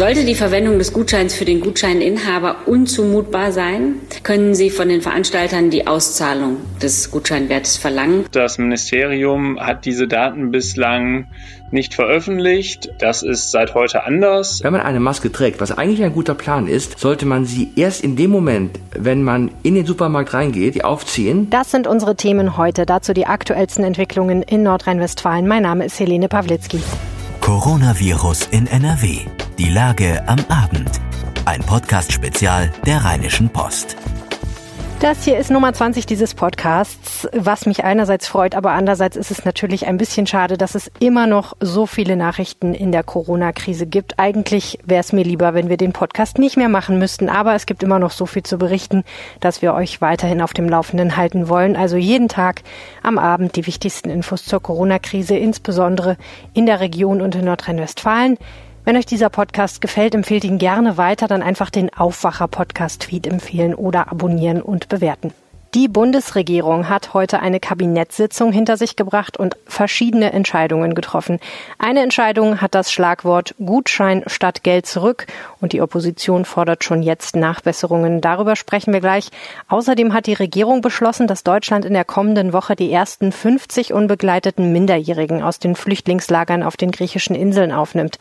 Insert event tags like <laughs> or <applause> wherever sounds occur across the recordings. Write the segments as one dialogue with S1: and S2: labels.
S1: Sollte die Verwendung des Gutscheins für den Gutscheininhaber unzumutbar sein, können Sie von den Veranstaltern die Auszahlung des Gutscheinwertes verlangen.
S2: Das Ministerium hat diese Daten bislang nicht veröffentlicht. Das ist seit heute anders.
S3: Wenn man eine Maske trägt, was eigentlich ein guter Plan ist, sollte man sie erst in dem Moment, wenn man in den Supermarkt reingeht, aufziehen.
S4: Das sind unsere Themen heute. Dazu die aktuellsten Entwicklungen in Nordrhein-Westfalen. Mein Name ist Helene Pawlitzki.
S5: Coronavirus in NRW. Die Lage am Abend. Ein Podcast-Spezial der Rheinischen Post.
S4: Das hier ist Nummer 20 dieses Podcasts, was mich einerseits freut, aber andererseits ist es natürlich ein bisschen schade, dass es immer noch so viele Nachrichten in der Corona-Krise gibt. Eigentlich wäre es mir lieber, wenn wir den Podcast nicht mehr machen müssten, aber es gibt immer noch so viel zu berichten, dass wir euch weiterhin auf dem Laufenden halten wollen. Also jeden Tag am Abend die wichtigsten Infos zur Corona-Krise, insbesondere in der Region und in Nordrhein-Westfalen. Wenn euch dieser Podcast gefällt, empfehlt ihn gerne weiter, dann einfach den Aufwacher-Podcast-Feed empfehlen oder abonnieren und bewerten. Die Bundesregierung hat heute eine Kabinettssitzung hinter sich gebracht und verschiedene Entscheidungen getroffen. Eine Entscheidung hat das Schlagwort Gutschein statt Geld zurück und die Opposition fordert schon jetzt Nachbesserungen. Darüber sprechen wir gleich. Außerdem hat die Regierung beschlossen, dass Deutschland in der kommenden Woche die ersten 50 unbegleiteten Minderjährigen aus den Flüchtlingslagern auf den griechischen Inseln aufnimmt.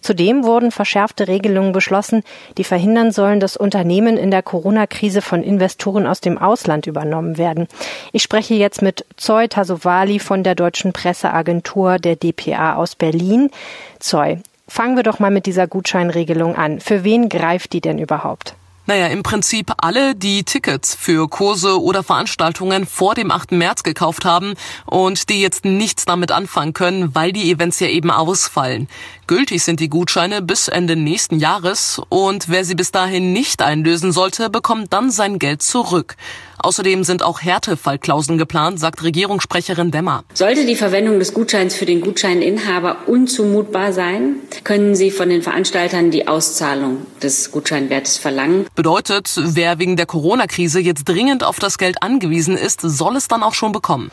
S4: Zudem wurden verschärfte Regelungen beschlossen, die verhindern sollen, dass Unternehmen in der Corona-Krise von Investoren aus dem Ausland übernommen werden. Ich spreche jetzt mit Zoe Tasovali von der Deutschen Presseagentur der DPA aus Berlin. Zoe, fangen wir doch mal mit dieser Gutscheinregelung an. Für wen greift die denn überhaupt?
S6: Naja, im Prinzip alle, die Tickets für Kurse oder Veranstaltungen vor dem 8. März gekauft haben und die jetzt nichts damit anfangen können, weil die Events ja eben ausfallen. Gültig sind die Gutscheine bis Ende nächsten Jahres und wer sie bis dahin nicht einlösen sollte, bekommt dann sein Geld zurück. Außerdem sind auch Härtefallklauseln geplant, sagt Regierungssprecherin Demmer.
S1: Sollte die Verwendung des Gutscheins für den Gutscheininhaber unzumutbar sein, können Sie von den Veranstaltern die Auszahlung des Gutscheinwertes verlangen.
S6: Bedeutet, wer wegen der Corona-Krise jetzt dringend auf das Geld angewiesen ist, soll es dann auch schon bekommen.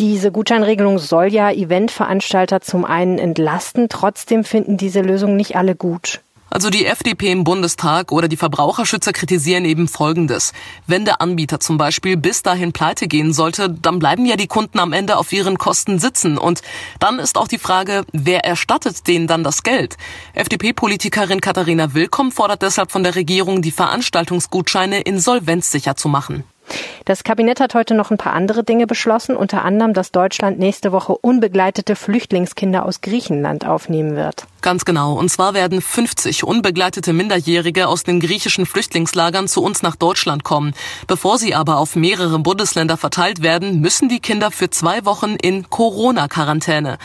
S4: Diese Gutscheinregelung soll ja Eventveranstalter zum einen entlasten. Trotzdem finden diese Lösungen nicht alle gut.
S6: Also die FDP im Bundestag oder die Verbraucherschützer kritisieren eben Folgendes. Wenn der Anbieter zum Beispiel bis dahin pleite gehen sollte, dann bleiben ja die Kunden am Ende auf ihren Kosten sitzen. Und dann ist auch die Frage, wer erstattet denen dann das Geld? FDP-Politikerin Katharina Willkomm fordert deshalb von der Regierung, die Veranstaltungsgutscheine insolvenzsicher zu machen.
S4: Das Kabinett hat heute noch ein paar andere Dinge beschlossen, unter anderem, dass Deutschland nächste Woche unbegleitete Flüchtlingskinder aus Griechenland aufnehmen wird.
S6: Ganz genau. Und zwar werden 50 unbegleitete Minderjährige aus den griechischen Flüchtlingslagern zu uns nach Deutschland kommen. Bevor sie aber auf mehrere Bundesländer verteilt werden, müssen die Kinder für zwei Wochen in Corona-Quarantäne.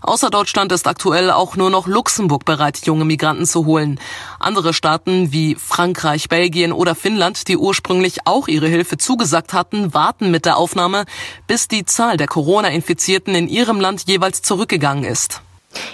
S6: Außer Deutschland ist aktuell auch nur noch Luxemburg bereit, junge Migranten zu holen. Andere Staaten wie Frankreich, Belgien oder Finnland, die ursprünglich auch ihre Hilfe zugesagt hatten, warten mit der Aufnahme, bis die Zahl der Corona-Infizierten in ihrem Land jeweils zurückgegangen ist.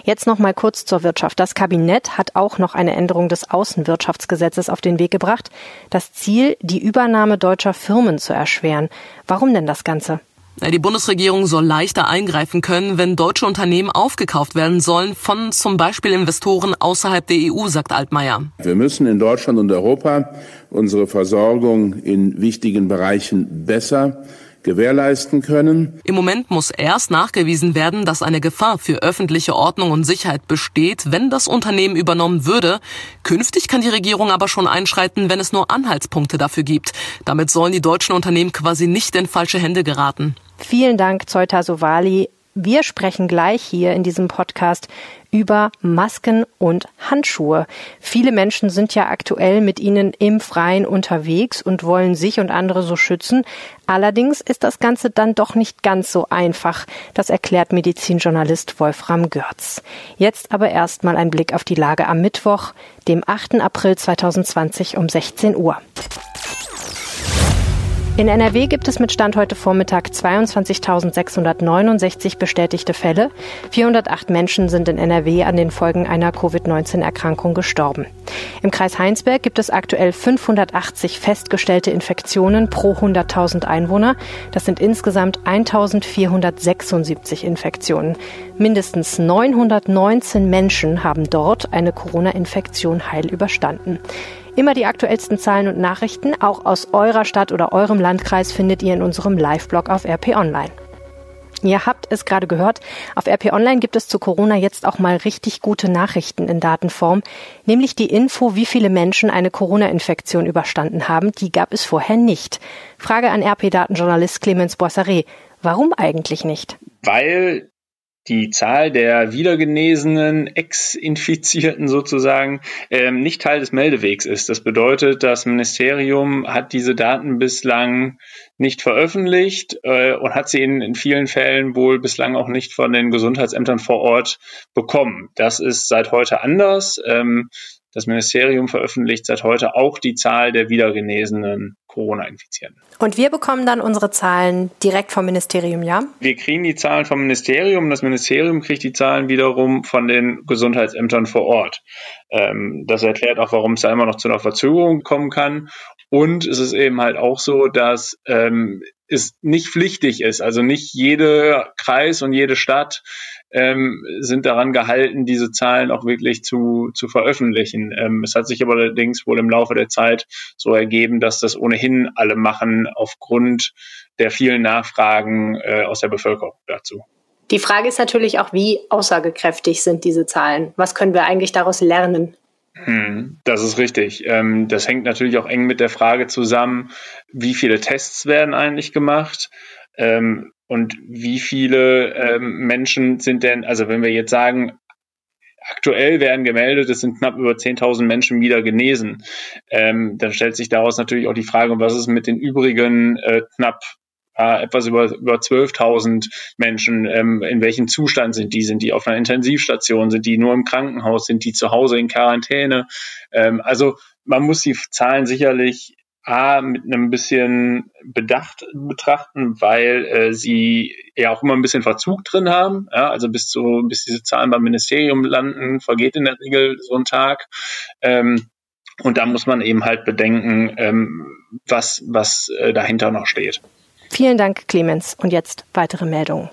S4: Jetzt noch mal kurz zur Wirtschaft. Das Kabinett hat auch noch eine Änderung des Außenwirtschaftsgesetzes auf den Weg gebracht. Das Ziel, die Übernahme deutscher Firmen zu erschweren. Warum denn das Ganze?
S6: Die Bundesregierung soll leichter eingreifen können, wenn deutsche Unternehmen aufgekauft werden sollen von zum Beispiel Investoren außerhalb der EU, sagt Altmaier.
S7: Wir müssen in Deutschland und Europa unsere Versorgung in wichtigen Bereichen besser gewährleisten können.
S6: Im Moment muss erst nachgewiesen werden, dass eine Gefahr für öffentliche Ordnung und Sicherheit besteht, wenn das Unternehmen übernommen würde. Künftig kann die Regierung aber schon einschreiten, wenn es nur Anhaltspunkte dafür gibt. Damit sollen die deutschen Unternehmen quasi nicht in falsche Hände geraten.
S4: Vielen Dank, Zeuta Sovali. Wir sprechen gleich hier in diesem Podcast über Masken und Handschuhe. Viele Menschen sind ja aktuell mit ihnen im Freien unterwegs und wollen sich und andere so schützen. Allerdings ist das Ganze dann doch nicht ganz so einfach. Das erklärt Medizinjournalist Wolfram Görz. Jetzt aber erstmal ein Blick auf die Lage am Mittwoch, dem 8. April 2020 um 16 Uhr. In NRW gibt es mit Stand heute Vormittag 22.669 bestätigte Fälle. 408 Menschen sind in NRW an den Folgen einer Covid-19-Erkrankung gestorben. Im Kreis Heinsberg gibt es aktuell 580 festgestellte Infektionen pro 100.000 Einwohner. Das sind insgesamt 1.476 Infektionen. Mindestens 919 Menschen haben dort eine Corona-Infektion heil überstanden. Immer die aktuellsten Zahlen und Nachrichten, auch aus eurer Stadt oder eurem Landkreis, findet ihr in unserem Live-Blog auf RP Online. Ihr habt es gerade gehört, auf RP Online gibt es zu Corona jetzt auch mal richtig gute Nachrichten in Datenform, nämlich die Info, wie viele Menschen eine Corona-Infektion überstanden haben, die gab es vorher nicht. Frage an RP-Datenjournalist Clemens Boisseret. Warum eigentlich nicht?
S2: Weil die Zahl der wiedergenesenen Ex-Infizierten sozusagen ähm, nicht Teil des Meldewegs ist. Das bedeutet, das Ministerium hat diese Daten bislang nicht veröffentlicht äh, und hat sie in, in vielen Fällen wohl bislang auch nicht von den Gesundheitsämtern vor Ort bekommen. Das ist seit heute anders. Ähm, das Ministerium veröffentlicht seit heute auch die Zahl der wiedergenesenen Corona-Infizierten.
S4: Und wir bekommen dann unsere Zahlen direkt vom Ministerium, ja?
S2: Wir kriegen die Zahlen vom Ministerium. Das Ministerium kriegt die Zahlen wiederum von den Gesundheitsämtern vor Ort. Ähm, das erklärt auch, warum es da immer noch zu einer Verzögerung kommen kann. Und es ist eben halt auch so, dass ähm, es nicht pflichtig ist. Also nicht jede Kreis und jede Stadt ähm, sind daran gehalten, diese Zahlen auch wirklich zu, zu veröffentlichen. Ähm, es hat sich aber allerdings wohl im Laufe der Zeit so ergeben, dass das ohnehin alle machen aufgrund der vielen Nachfragen äh, aus der Bevölkerung dazu.
S4: Die Frage ist natürlich auch, wie aussagekräftig sind diese Zahlen? Was können wir eigentlich daraus lernen?
S2: Hm, das ist richtig. Ähm, das hängt natürlich auch eng mit der Frage zusammen, wie viele Tests werden eigentlich gemacht ähm, und wie viele ähm, Menschen sind denn, also wenn wir jetzt sagen, aktuell werden gemeldet, es sind knapp über 10.000 Menschen wieder genesen, dann stellt sich daraus natürlich auch die Frage, was ist mit den übrigen äh, knapp äh, etwas über, über 12.000 Menschen. Ähm, in welchem Zustand sind die? Sind die auf einer Intensivstation? Sind die nur im Krankenhaus? Sind die zu Hause in Quarantäne? Ähm, also man muss die Zahlen sicherlich A, mit einem bisschen Bedacht betrachten, weil äh, sie ja auch immer ein bisschen Verzug drin haben. Ja, also bis zu, bis diese Zahlen beim Ministerium landen, vergeht in der Regel so ein Tag. Ähm, und da muss man eben halt bedenken, ähm, was, was äh, dahinter noch steht.
S4: Vielen Dank, Clemens. Und jetzt weitere Meldungen.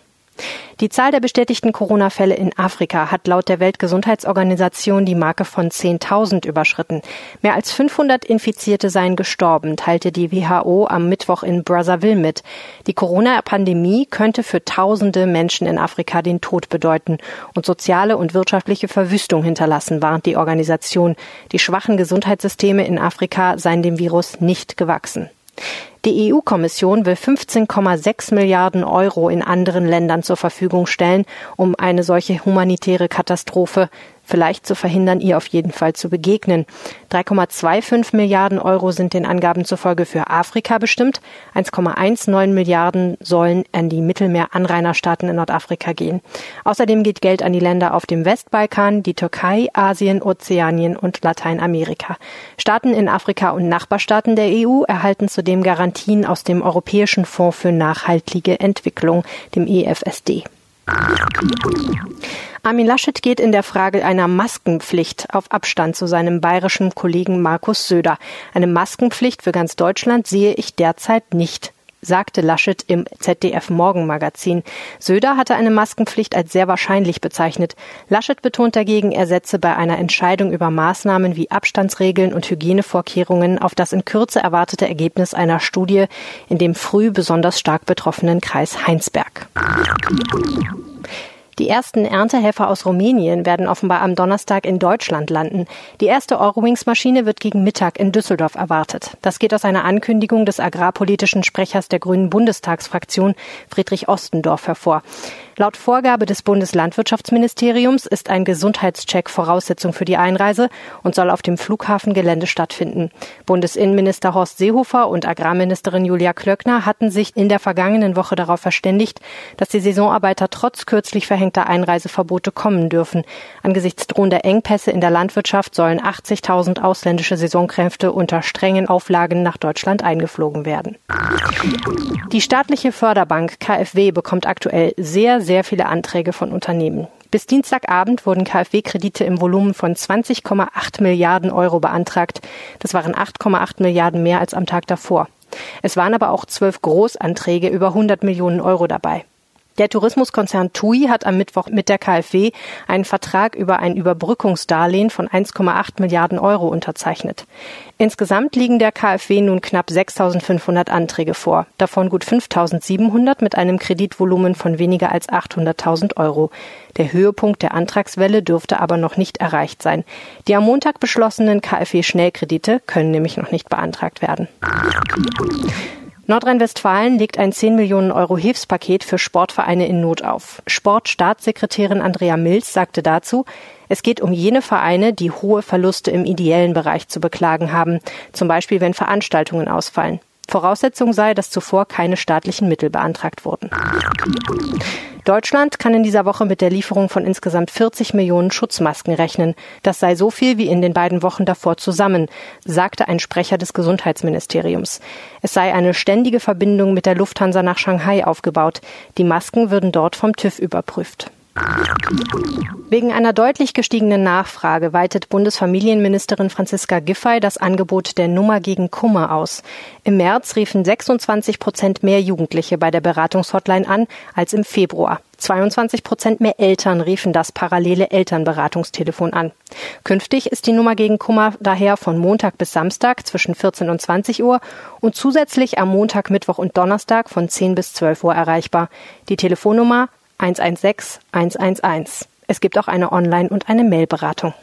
S4: Die Zahl der bestätigten Corona-Fälle in Afrika hat laut der Weltgesundheitsorganisation die Marke von 10.000 überschritten. Mehr als 500 Infizierte seien gestorben, teilte die WHO am Mittwoch in Brazzaville mit. Die Corona-Pandemie könnte für tausende Menschen in Afrika den Tod bedeuten und soziale und wirtschaftliche Verwüstung hinterlassen, warnt die Organisation. Die schwachen Gesundheitssysteme in Afrika seien dem Virus nicht gewachsen. Die EU-Kommission will 15,6 Milliarden Euro in anderen Ländern zur Verfügung stellen, um eine solche humanitäre Katastrophe vielleicht zu verhindern, ihr auf jeden Fall zu begegnen. 3,25 Milliarden Euro sind den Angaben zufolge für Afrika bestimmt. 1,19 Milliarden sollen an die Mittelmeeranrainerstaaten in Nordafrika gehen. Außerdem geht Geld an die Länder auf dem Westbalkan, die Türkei, Asien, Ozeanien und Lateinamerika. Staaten in Afrika und Nachbarstaaten der EU erhalten zudem Garantien aus dem Europäischen Fonds für nachhaltige Entwicklung, dem EFSD. Armin Laschet geht in der Frage einer Maskenpflicht auf Abstand zu seinem bayerischen Kollegen Markus Söder. Eine Maskenpflicht für ganz Deutschland sehe ich derzeit nicht sagte Laschet im ZDF Morgenmagazin. Söder hatte eine Maskenpflicht als sehr wahrscheinlich bezeichnet. Laschet betont dagegen, er setze bei einer Entscheidung über Maßnahmen wie Abstandsregeln und Hygienevorkehrungen auf das in Kürze erwartete Ergebnis einer Studie in dem früh besonders stark betroffenen Kreis Heinsberg. Die ersten Erntehelfer aus Rumänien werden offenbar am Donnerstag in Deutschland landen. Die erste Eurowings-Maschine wird gegen Mittag in Düsseldorf erwartet. Das geht aus einer Ankündigung des agrarpolitischen Sprechers der Grünen Bundestagsfraktion, Friedrich Ostendorf, hervor. Laut Vorgabe des Bundeslandwirtschaftsministeriums ist ein Gesundheitscheck Voraussetzung für die Einreise und soll auf dem Flughafengelände stattfinden. Bundesinnenminister Horst Seehofer und Agrarministerin Julia Klöckner hatten sich in der vergangenen Woche darauf verständigt, dass die Saisonarbeiter trotz kürzlich verhängter Einreiseverbote kommen dürfen. Angesichts drohender Engpässe in der Landwirtschaft sollen 80.000 ausländische Saisonkräfte unter strengen Auflagen nach Deutschland eingeflogen werden. Die staatliche Förderbank KfW bekommt aktuell sehr, sehr viele Anträge von Unternehmen. Bis Dienstagabend wurden KfW-Kredite im Volumen von 20,8 Milliarden Euro beantragt. Das waren 8,8 Milliarden mehr als am Tag davor. Es waren aber auch zwölf Großanträge über 100 Millionen Euro dabei. Der Tourismuskonzern TUI hat am Mittwoch mit der KfW einen Vertrag über ein Überbrückungsdarlehen von 1,8 Milliarden Euro unterzeichnet. Insgesamt liegen der KfW nun knapp 6.500 Anträge vor, davon gut 5.700 mit einem Kreditvolumen von weniger als 800.000 Euro. Der Höhepunkt der Antragswelle dürfte aber noch nicht erreicht sein. Die am Montag beschlossenen KfW-Schnellkredite können nämlich noch nicht beantragt werden. Nordrhein-Westfalen legt ein 10 Millionen Euro Hilfspaket für Sportvereine in Not auf. Sportstaatssekretärin Andrea Mills sagte dazu, es geht um jene Vereine, die hohe Verluste im ideellen Bereich zu beklagen haben, zum Beispiel wenn Veranstaltungen ausfallen. Voraussetzung sei, dass zuvor keine staatlichen Mittel beantragt wurden. Deutschland kann in dieser Woche mit der Lieferung von insgesamt 40 Millionen Schutzmasken rechnen. Das sei so viel wie in den beiden Wochen davor zusammen, sagte ein Sprecher des Gesundheitsministeriums. Es sei eine ständige Verbindung mit der Lufthansa nach Shanghai aufgebaut. Die Masken würden dort vom TÜV überprüft. Wegen einer deutlich gestiegenen Nachfrage weitet Bundesfamilienministerin Franziska Giffey das Angebot der Nummer gegen Kummer aus. Im März riefen 26 Prozent mehr Jugendliche bei der Beratungshotline an als im Februar. 22 Prozent mehr Eltern riefen das parallele Elternberatungstelefon an. Künftig ist die Nummer gegen Kummer daher von Montag bis Samstag zwischen 14 und 20 Uhr und zusätzlich am Montag, Mittwoch und Donnerstag von 10 bis 12 Uhr erreichbar. Die Telefonnummer 116 111. Es gibt auch eine Online- und eine Mailberatung.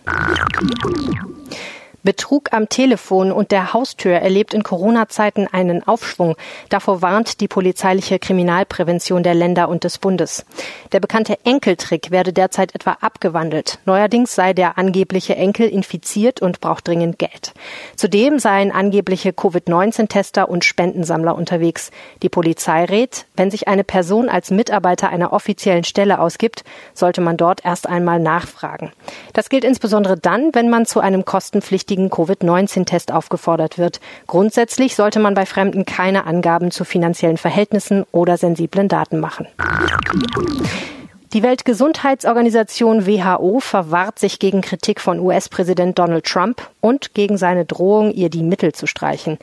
S4: Betrug am Telefon und der Haustür erlebt in Corona-Zeiten einen Aufschwung. Davor warnt die polizeiliche Kriminalprävention der Länder und des Bundes. Der bekannte Enkeltrick werde derzeit etwa abgewandelt. Neuerdings sei der angebliche Enkel infiziert und braucht dringend Geld. Zudem seien angebliche Covid-19-Tester und Spendensammler unterwegs. Die Polizei rät, wenn sich eine Person als Mitarbeiter einer offiziellen Stelle ausgibt, sollte man dort erst einmal nachfragen. Das gilt insbesondere dann, wenn man zu einem kostenpflichtigen richtigen Covid-19-Test aufgefordert wird. Grundsätzlich sollte man bei Fremden keine Angaben zu finanziellen Verhältnissen oder sensiblen Daten machen. Die Weltgesundheitsorganisation WHO verwahrt sich gegen Kritik von US-Präsident Donald Trump und gegen seine Drohung, ihr die Mittel zu streichen.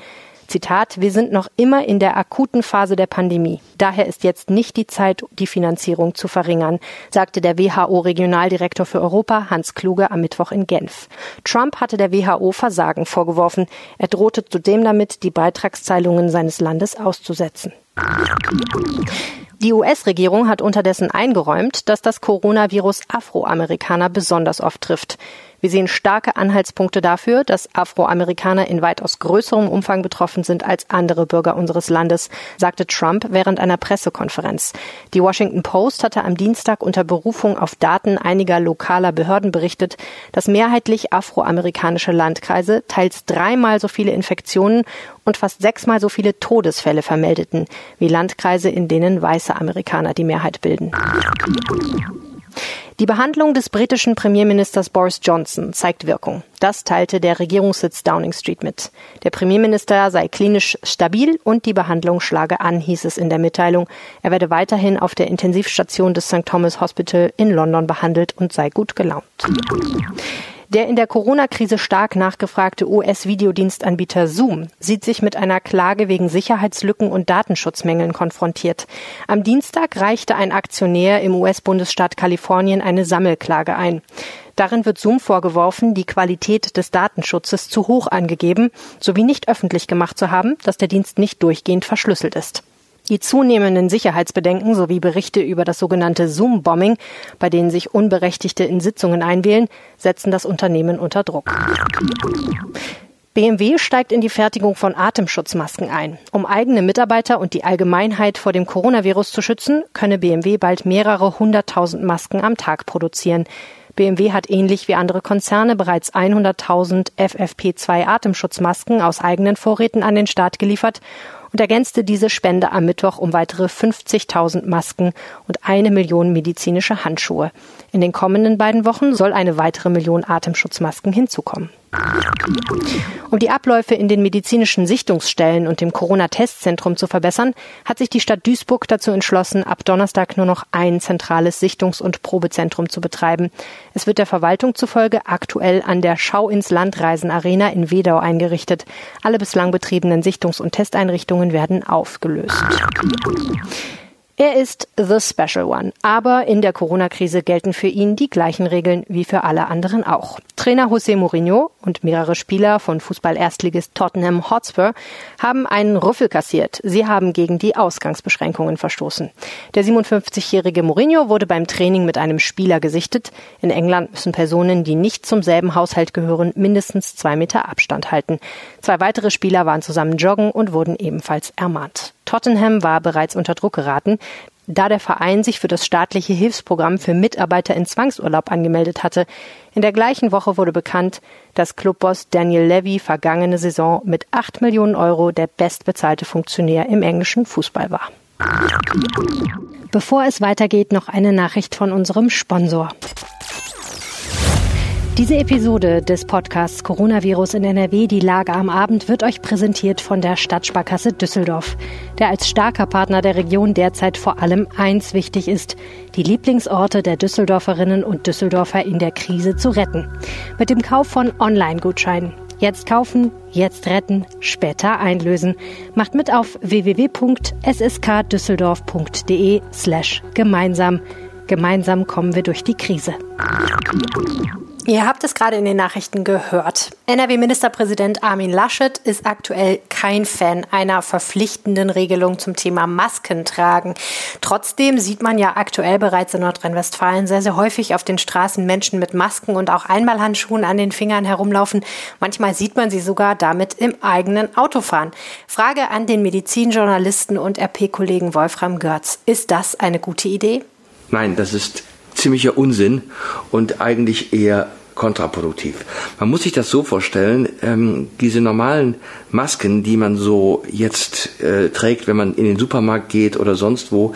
S4: Zitat, wir sind noch immer in der akuten Phase der Pandemie. Daher ist jetzt nicht die Zeit, die Finanzierung zu verringern, sagte der WHO-Regionaldirektor für Europa Hans Kluge am Mittwoch in Genf. Trump hatte der WHO Versagen vorgeworfen. Er drohte zudem damit, die Beitragszahlungen seines Landes auszusetzen. Die US-Regierung hat unterdessen eingeräumt, dass das Coronavirus Afroamerikaner besonders oft trifft. Wir sehen starke Anhaltspunkte dafür, dass Afroamerikaner in weitaus größerem Umfang betroffen sind als andere Bürger unseres Landes, sagte Trump während einer Pressekonferenz. Die Washington Post hatte am Dienstag unter Berufung auf Daten einiger lokaler Behörden berichtet, dass mehrheitlich afroamerikanische Landkreise teils dreimal so viele Infektionen und fast sechsmal so viele Todesfälle vermeldeten wie Landkreise, in denen weiße Amerikaner die Mehrheit bilden. Die Behandlung des britischen Premierministers Boris Johnson zeigt Wirkung. Das teilte der Regierungssitz Downing Street mit. Der Premierminister sei klinisch stabil und die Behandlung schlage an, hieß es in der Mitteilung. Er werde weiterhin auf der Intensivstation des St. Thomas Hospital in London behandelt und sei gut gelaunt. Der in der Corona-Krise stark nachgefragte US-Videodienstanbieter Zoom sieht sich mit einer Klage wegen Sicherheitslücken und Datenschutzmängeln konfrontiert. Am Dienstag reichte ein Aktionär im US-Bundesstaat Kalifornien eine Sammelklage ein. Darin wird Zoom vorgeworfen, die Qualität des Datenschutzes zu hoch angegeben sowie nicht öffentlich gemacht zu haben, dass der Dienst nicht durchgehend verschlüsselt ist. Die zunehmenden Sicherheitsbedenken sowie Berichte über das sogenannte Zoom-Bombing, bei denen sich Unberechtigte in Sitzungen einwählen, setzen das Unternehmen unter Druck. BMW steigt in die Fertigung von Atemschutzmasken ein. Um eigene Mitarbeiter und die Allgemeinheit vor dem Coronavirus zu schützen, könne BMW bald mehrere hunderttausend Masken am Tag produzieren. BMW hat ähnlich wie andere Konzerne bereits 100.000 FFP2 Atemschutzmasken aus eigenen Vorräten an den Start geliefert und ergänzte diese Spende am Mittwoch um weitere 50.000 Masken und eine Million medizinische Handschuhe. In den kommenden beiden Wochen soll eine weitere Million Atemschutzmasken hinzukommen. Um die Abläufe in den medizinischen Sichtungsstellen und dem Corona-Testzentrum zu verbessern, hat sich die Stadt Duisburg dazu entschlossen, ab Donnerstag nur noch ein zentrales Sichtungs- und Probezentrum zu betreiben. Es wird der Verwaltung zufolge aktuell an der Schau ins Landreisen Arena in Wedau eingerichtet. Alle bislang betriebenen Sichtungs- und Testeinrichtungen werden aufgelöst. Er ist the special one, aber in der Corona-Krise gelten für ihn die gleichen Regeln wie für alle anderen auch. Trainer José Mourinho und mehrere Spieler von Fußball-Erstligist Tottenham Hotspur haben einen Rüffel kassiert. Sie haben gegen die Ausgangsbeschränkungen verstoßen. Der 57-jährige Mourinho wurde beim Training mit einem Spieler gesichtet. In England müssen Personen, die nicht zum selben Haushalt gehören, mindestens zwei Meter Abstand halten. Zwei weitere Spieler waren zusammen joggen und wurden ebenfalls ermahnt. Tottenham war bereits unter Druck geraten, da der Verein sich für das staatliche Hilfsprogramm für Mitarbeiter in Zwangsurlaub angemeldet hatte. In der gleichen Woche wurde bekannt, dass Clubboss Daniel Levy vergangene Saison mit 8 Millionen Euro der bestbezahlte Funktionär im englischen Fußball war. Bevor es weitergeht, noch eine Nachricht von unserem Sponsor. Diese Episode des Podcasts Coronavirus in NRW, die Lage am Abend, wird euch präsentiert von der Stadtsparkasse Düsseldorf, der als starker Partner der Region derzeit vor allem eins wichtig ist, die Lieblingsorte der Düsseldorferinnen und Düsseldorfer in der Krise zu retten. Mit dem Kauf von Online-Gutscheinen. Jetzt kaufen, jetzt retten, später einlösen. Macht mit auf www.sskdüsseldorf.de slash gemeinsam. Gemeinsam kommen wir durch die Krise. Ihr habt es gerade in den Nachrichten gehört. NRW-Ministerpräsident Armin Laschet ist aktuell kein Fan einer verpflichtenden Regelung zum Thema Masken tragen. Trotzdem sieht man ja aktuell bereits in Nordrhein-Westfalen sehr, sehr häufig auf den Straßen Menschen mit Masken und auch Einmalhandschuhen an den Fingern herumlaufen. Manchmal sieht man sie sogar damit im eigenen Auto fahren. Frage an den Medizinjournalisten und RP-Kollegen Wolfram Görz. Ist das eine gute Idee?
S3: Nein, das ist ziemlicher Unsinn und eigentlich eher kontraproduktiv. Man muss sich das so vorstellen, ähm, diese normalen Masken, die man so jetzt äh, trägt, wenn man in den Supermarkt geht oder sonst wo,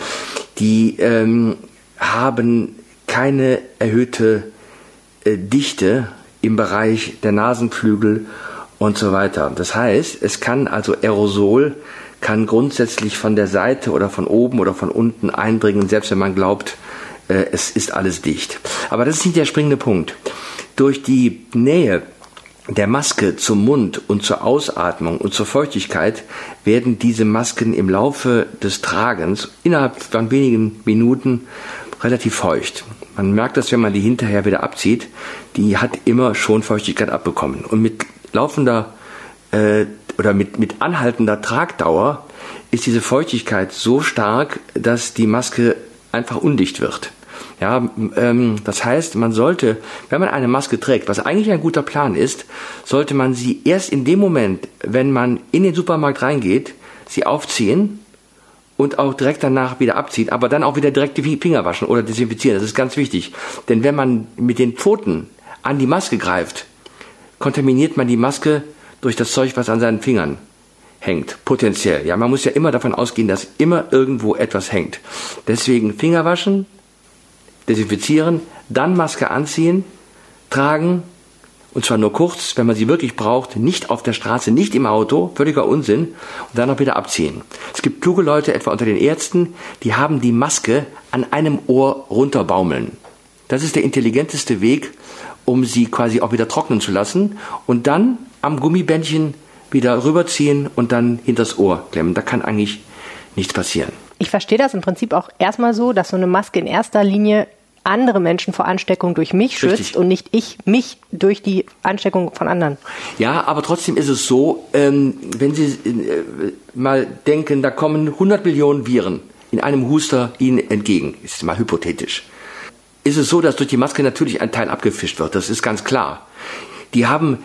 S3: die ähm, haben keine erhöhte äh, Dichte im Bereich der Nasenflügel und so weiter. Das heißt, es kann also Aerosol kann grundsätzlich von der Seite oder von oben oder von unten eindringen, selbst wenn man glaubt, äh, es ist alles dicht. Aber das ist nicht der springende Punkt. Durch die Nähe der Maske zum Mund und zur Ausatmung und zur Feuchtigkeit werden diese Masken im Laufe des Tragens innerhalb von wenigen Minuten relativ feucht. Man merkt das, wenn man die hinterher wieder abzieht. Die hat immer schon Feuchtigkeit abbekommen. Und mit laufender äh, oder mit, mit anhaltender Tragdauer ist diese Feuchtigkeit so stark, dass die Maske einfach undicht wird. Ja, ähm, das heißt, man sollte, wenn man eine Maske trägt, was eigentlich ein guter Plan ist, sollte man sie erst in dem Moment, wenn man in den Supermarkt reingeht, sie aufziehen und auch direkt danach wieder abziehen, aber dann auch wieder direkt die Finger waschen oder desinfizieren. Das ist ganz wichtig. Denn wenn man mit den Pfoten an die Maske greift, kontaminiert man die Maske durch das Zeug, was an seinen Fingern hängt, potenziell. Ja, man muss ja immer davon ausgehen, dass immer irgendwo etwas hängt. Deswegen Finger waschen, desinfizieren, dann Maske anziehen, tragen, und zwar nur kurz, wenn man sie wirklich braucht, nicht auf der Straße, nicht im Auto, völliger Unsinn, und dann auch wieder abziehen. Es gibt kluge Leute, etwa unter den Ärzten, die haben die Maske an einem Ohr runterbaumeln. Das ist der intelligenteste Weg, um sie quasi auch wieder trocknen zu lassen und dann am Gummibändchen wieder rüberziehen und dann hinters Ohr klemmen. Da kann eigentlich nichts passieren.
S4: Ich verstehe das im Prinzip auch erstmal so, dass so eine Maske in erster Linie andere Menschen vor Ansteckung durch mich schützt Richtig. und nicht ich mich durch die Ansteckung von anderen.
S3: Ja, aber trotzdem ist es so, ähm, wenn Sie äh, mal denken, da kommen 100 Millionen Viren in einem Huster Ihnen entgegen, ist mal hypothetisch, ist es so, dass durch die Maske natürlich ein Teil abgefischt wird, das ist ganz klar. Die haben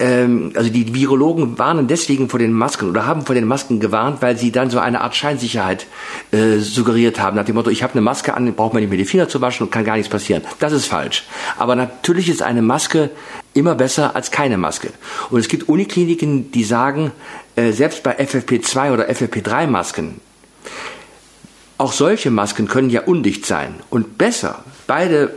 S3: ähm, also die Virologen warnen deswegen vor den Masken oder haben vor den Masken gewarnt, weil sie dann so eine Art Scheinsicherheit äh, suggeriert haben, nach dem Motto, ich habe eine Maske an, braucht man nicht mehr die Finger zu waschen und kann gar nichts passieren. Das ist falsch. Aber natürlich ist eine Maske immer besser als keine Maske. Und es gibt Unikliniken, die sagen, äh, selbst bei FFP2 oder FFP3 Masken, auch solche Masken können ja undicht sein. Und besser, beide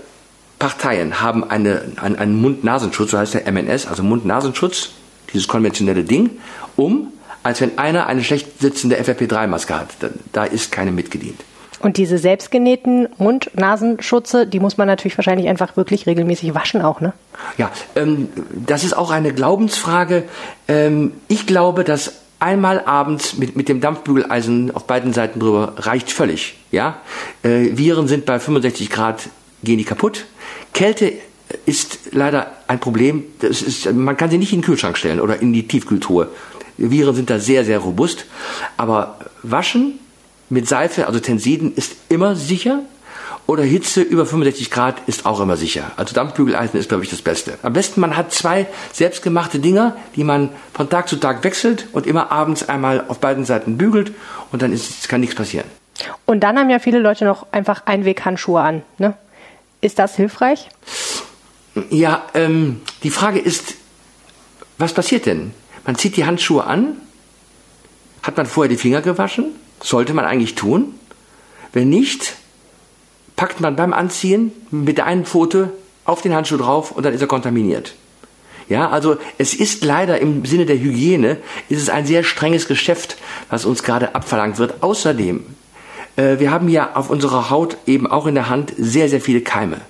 S3: Parteien haben eine, einen, einen Mund-Nasenschutz, so heißt der MNS, also Mund-Nasenschutz, dieses konventionelle Ding, um, als wenn einer eine schlecht sitzende FFP3-Maske hat. Da, da ist keine mitgedient.
S4: Und diese selbstgenähten Mund-Nasenschutze, die muss man natürlich wahrscheinlich einfach wirklich regelmäßig waschen auch, ne?
S3: Ja, ähm, das ist auch eine Glaubensfrage. Ähm, ich glaube, dass einmal abends mit, mit dem Dampfbügeleisen auf beiden Seiten drüber reicht völlig. Ja, äh, Viren sind bei 65 Grad gehen die kaputt. Kälte ist leider ein Problem. Ist, man kann sie nicht in den Kühlschrank stellen oder in die Tiefkühltruhe. Viren sind da sehr, sehr robust. Aber waschen mit Seife, also Tensiden, ist immer sicher. Oder Hitze über 65 Grad ist auch immer sicher. Also Dampfbügeleisen ist, glaube ich, das Beste. Am besten, man hat zwei selbstgemachte Dinger, die man von Tag zu Tag wechselt und immer abends einmal auf beiden Seiten bügelt und dann ist, kann nichts passieren.
S4: Und dann haben ja viele Leute noch einfach Einweghandschuhe an. Ne? Ist das hilfreich?
S3: Ja, ähm, die Frage ist, was passiert denn? Man zieht die Handschuhe an, hat man vorher die Finger gewaschen? Sollte man eigentlich tun? Wenn nicht, packt man beim Anziehen mit einem Foto auf den Handschuh drauf und dann ist er kontaminiert. Ja, also es ist leider im Sinne der Hygiene, ist es ein sehr strenges Geschäft, was uns gerade abverlangt wird. Außerdem wir haben ja auf unserer Haut eben auch in der Hand sehr, sehr viele Keime.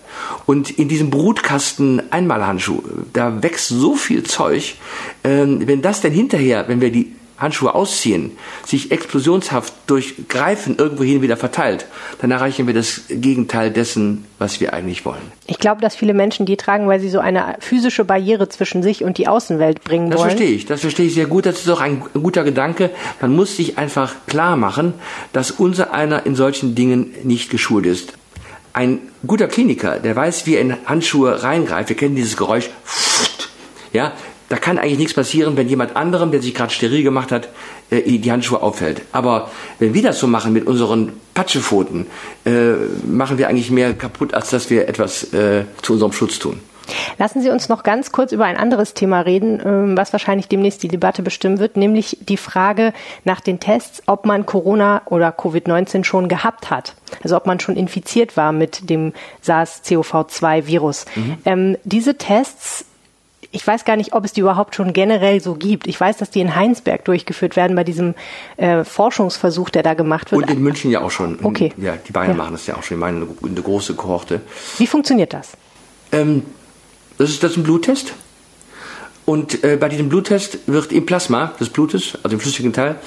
S3: Und in diesem Brutkasten Einmalhandschuh, da wächst so viel Zeug, ähm, wenn das denn hinterher, wenn wir die Handschuhe ausziehen, sich explosionshaft durch Greifen irgendwohin wieder verteilt, dann erreichen wir das Gegenteil dessen, was wir eigentlich wollen.
S4: Ich glaube, dass viele Menschen die tragen, weil sie so eine physische Barriere zwischen sich und die Außenwelt bringen
S3: das
S4: wollen.
S3: Das verstehe ich, das verstehe ich sehr gut. Das ist auch ein guter Gedanke. Man muss sich einfach klar machen, dass unser einer in solchen Dingen nicht geschult ist. Ein guter Kliniker, der weiß, wie er in Handschuhe reingreift, wir kennen dieses Geräusch, <laughs> ja, da kann eigentlich nichts passieren, wenn jemand anderem, der sich gerade steril gemacht hat, äh, die Handschuhe auffällt. Aber wenn wir das so machen mit unseren Patschepfoten, äh, machen wir eigentlich mehr kaputt, als dass wir etwas äh, zu unserem Schutz tun.
S4: Lassen Sie uns noch ganz kurz über ein anderes Thema reden, ähm, was wahrscheinlich demnächst die Debatte bestimmen wird, nämlich die Frage nach den Tests, ob man Corona oder Covid-19 schon gehabt hat. Also ob man schon infiziert war mit dem SARS-CoV-2-Virus. Mhm. Ähm, diese Tests ich weiß gar nicht, ob es die überhaupt schon generell so gibt. Ich weiß, dass die in Heinsberg durchgeführt werden bei diesem äh, Forschungsversuch, der da gemacht wird.
S3: Und in München ja auch schon.
S4: Okay.
S3: Ja, die Bayern ja. machen das ja auch schon. Ich meine, eine, große Kohorte.
S4: Wie funktioniert das?
S3: Ähm, das ist das ein Bluttest. Und äh, bei diesem Bluttest wird im Plasma des Blutes, also im flüssigen Teil,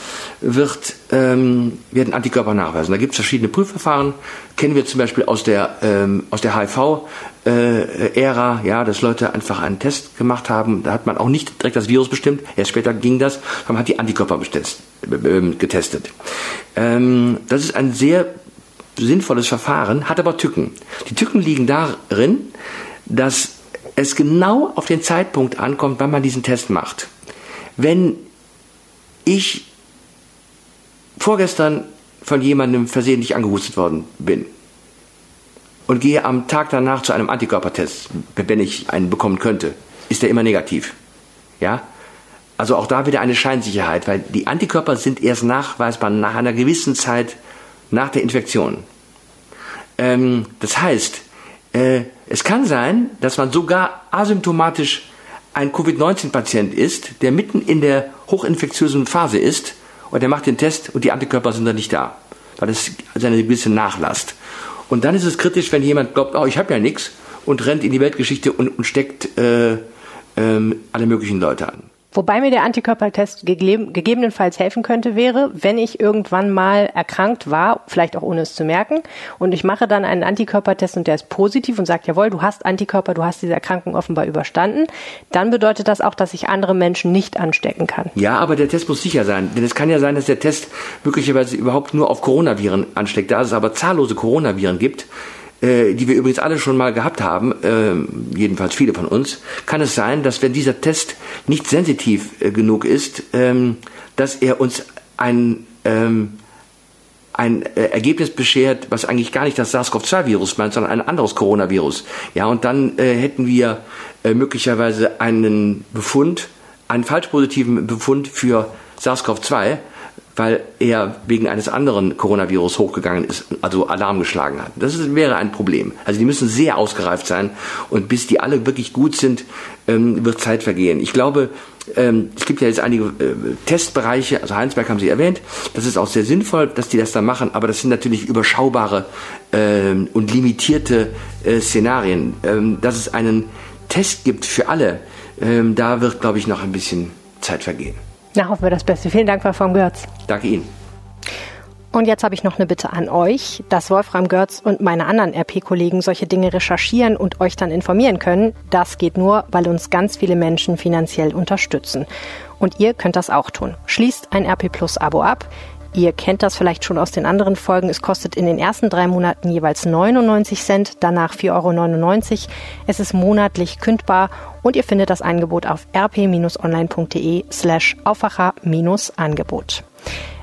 S3: wird, ähm, werden Antikörper nachweisen. Da gibt es verschiedene Prüfverfahren. Kennen wir zum Beispiel aus der, ähm, aus der HIV-Ära, äh, ja, dass Leute einfach einen Test gemacht haben. Da hat man auch nicht direkt das Virus bestimmt. Erst später ging das. Man hat die Antikörper bestest, äh, getestet. Ähm, das ist ein sehr sinnvolles Verfahren, hat aber Tücken. Die Tücken liegen darin, dass es genau auf den Zeitpunkt ankommt, wann man diesen Test macht. Wenn ich vorgestern von jemandem versehentlich angehustet worden bin und gehe am Tag danach zu einem Antikörpertest, wenn ich einen bekommen könnte, ist der immer negativ. Ja? Also auch da wieder eine Scheinsicherheit, weil die Antikörper sind erst nachweisbar nach einer gewissen Zeit nach der Infektion. Ähm, das heißt, äh, es kann sein, dass man sogar asymptomatisch ein Covid-19-Patient ist, der mitten in der hochinfektiösen Phase ist und der macht den Test und die Antikörper sind dann nicht da, weil es eine gewisse Nachlast. Und dann ist es kritisch, wenn jemand glaubt, oh, ich habe ja nichts und rennt in die Weltgeschichte und, und steckt äh, äh, alle möglichen Leute an.
S4: Wobei mir der Antikörpertest gegebenenfalls helfen könnte, wäre, wenn ich irgendwann mal erkrankt war, vielleicht auch ohne es zu merken, und ich mache dann einen Antikörpertest und der ist positiv und sagt, jawohl, du hast Antikörper, du hast diese Erkrankung offenbar überstanden, dann bedeutet das auch, dass ich andere Menschen nicht anstecken kann.
S3: Ja, aber der Test muss sicher sein, denn es kann ja sein, dass der Test möglicherweise überhaupt nur auf Coronaviren ansteckt. Da es aber zahllose Coronaviren gibt, äh, die wir übrigens alle schon mal gehabt haben, äh, jedenfalls viele von uns, kann es sein, dass wenn dieser Test nicht sensitiv äh, genug ist, ähm, dass er uns ein ähm, ein äh, Ergebnis beschert, was eigentlich gar nicht das SARS-CoV-2-Virus meint, sondern ein anderes Coronavirus. Ja, und dann äh, hätten wir möglicherweise einen Befund, einen falsch positiven Befund für SARS-CoV-2, weil er wegen eines anderen Coronavirus hochgegangen ist, also Alarm geschlagen hat. Das ist, wäre ein Problem. Also die müssen sehr ausgereift sein und bis die alle wirklich gut sind, ähm, wird Zeit vergehen. Ich glaube, ähm, es gibt ja jetzt einige äh, Testbereiche, also Heinsberg haben Sie erwähnt, das ist auch sehr sinnvoll, dass die das da machen, aber das sind natürlich überschaubare ähm, und limitierte äh, Szenarien. Ähm, dass es einen Test gibt für alle, ähm, da wird, glaube ich, noch ein bisschen Zeit vergehen.
S4: Na, hoffen wir das Beste. Vielen Dank, vom Görz.
S3: Danke Ihnen.
S4: Und jetzt habe ich noch eine Bitte an euch, dass Wolfram Görz und meine anderen RP-Kollegen solche Dinge recherchieren und euch dann informieren können. Das geht nur, weil uns ganz viele Menschen finanziell unterstützen. Und ihr könnt das auch tun. Schließt ein RP Plus Abo ab. Ihr kennt das vielleicht schon aus den anderen Folgen. Es kostet in den ersten drei Monaten jeweils 99 Cent, danach 4,99 Euro. Es ist monatlich kündbar und ihr findet das Angebot auf rp-online.de slash Aufwacher-Angebot.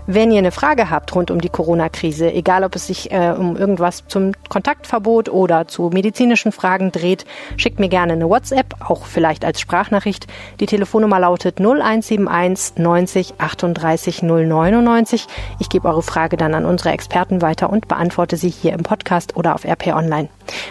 S4: Wenn ihr eine Frage habt rund um die Corona-Krise, egal ob es sich äh, um irgendwas zum Kontaktverbot oder zu medizinischen Fragen dreht, schickt mir gerne eine WhatsApp, auch vielleicht als Sprachnachricht. Die Telefonnummer lautet 0171 90 38 099. Ich gebe eure Frage dann an unsere Experten weiter und beantworte sie hier im Podcast oder auf RP Online.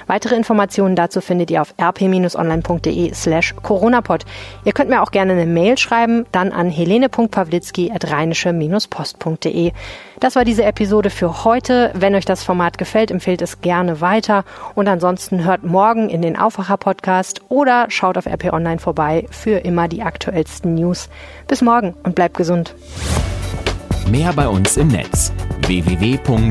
S4: Weitere Informationen dazu findet ihr auf rp-online.de slash coronapod. Ihr könnt mir auch gerne eine Mail schreiben, dann an helene.pawlitzki at rheinische-post podcast.de. Das war diese Episode für heute. Wenn euch das Format gefällt, empfehlt es gerne weiter. Und ansonsten hört morgen in den Aufwacher-Podcast oder schaut auf RP Online vorbei für immer die aktuellsten News. Bis morgen und bleibt gesund.
S5: Mehr bei uns im Netz www.rp-online.de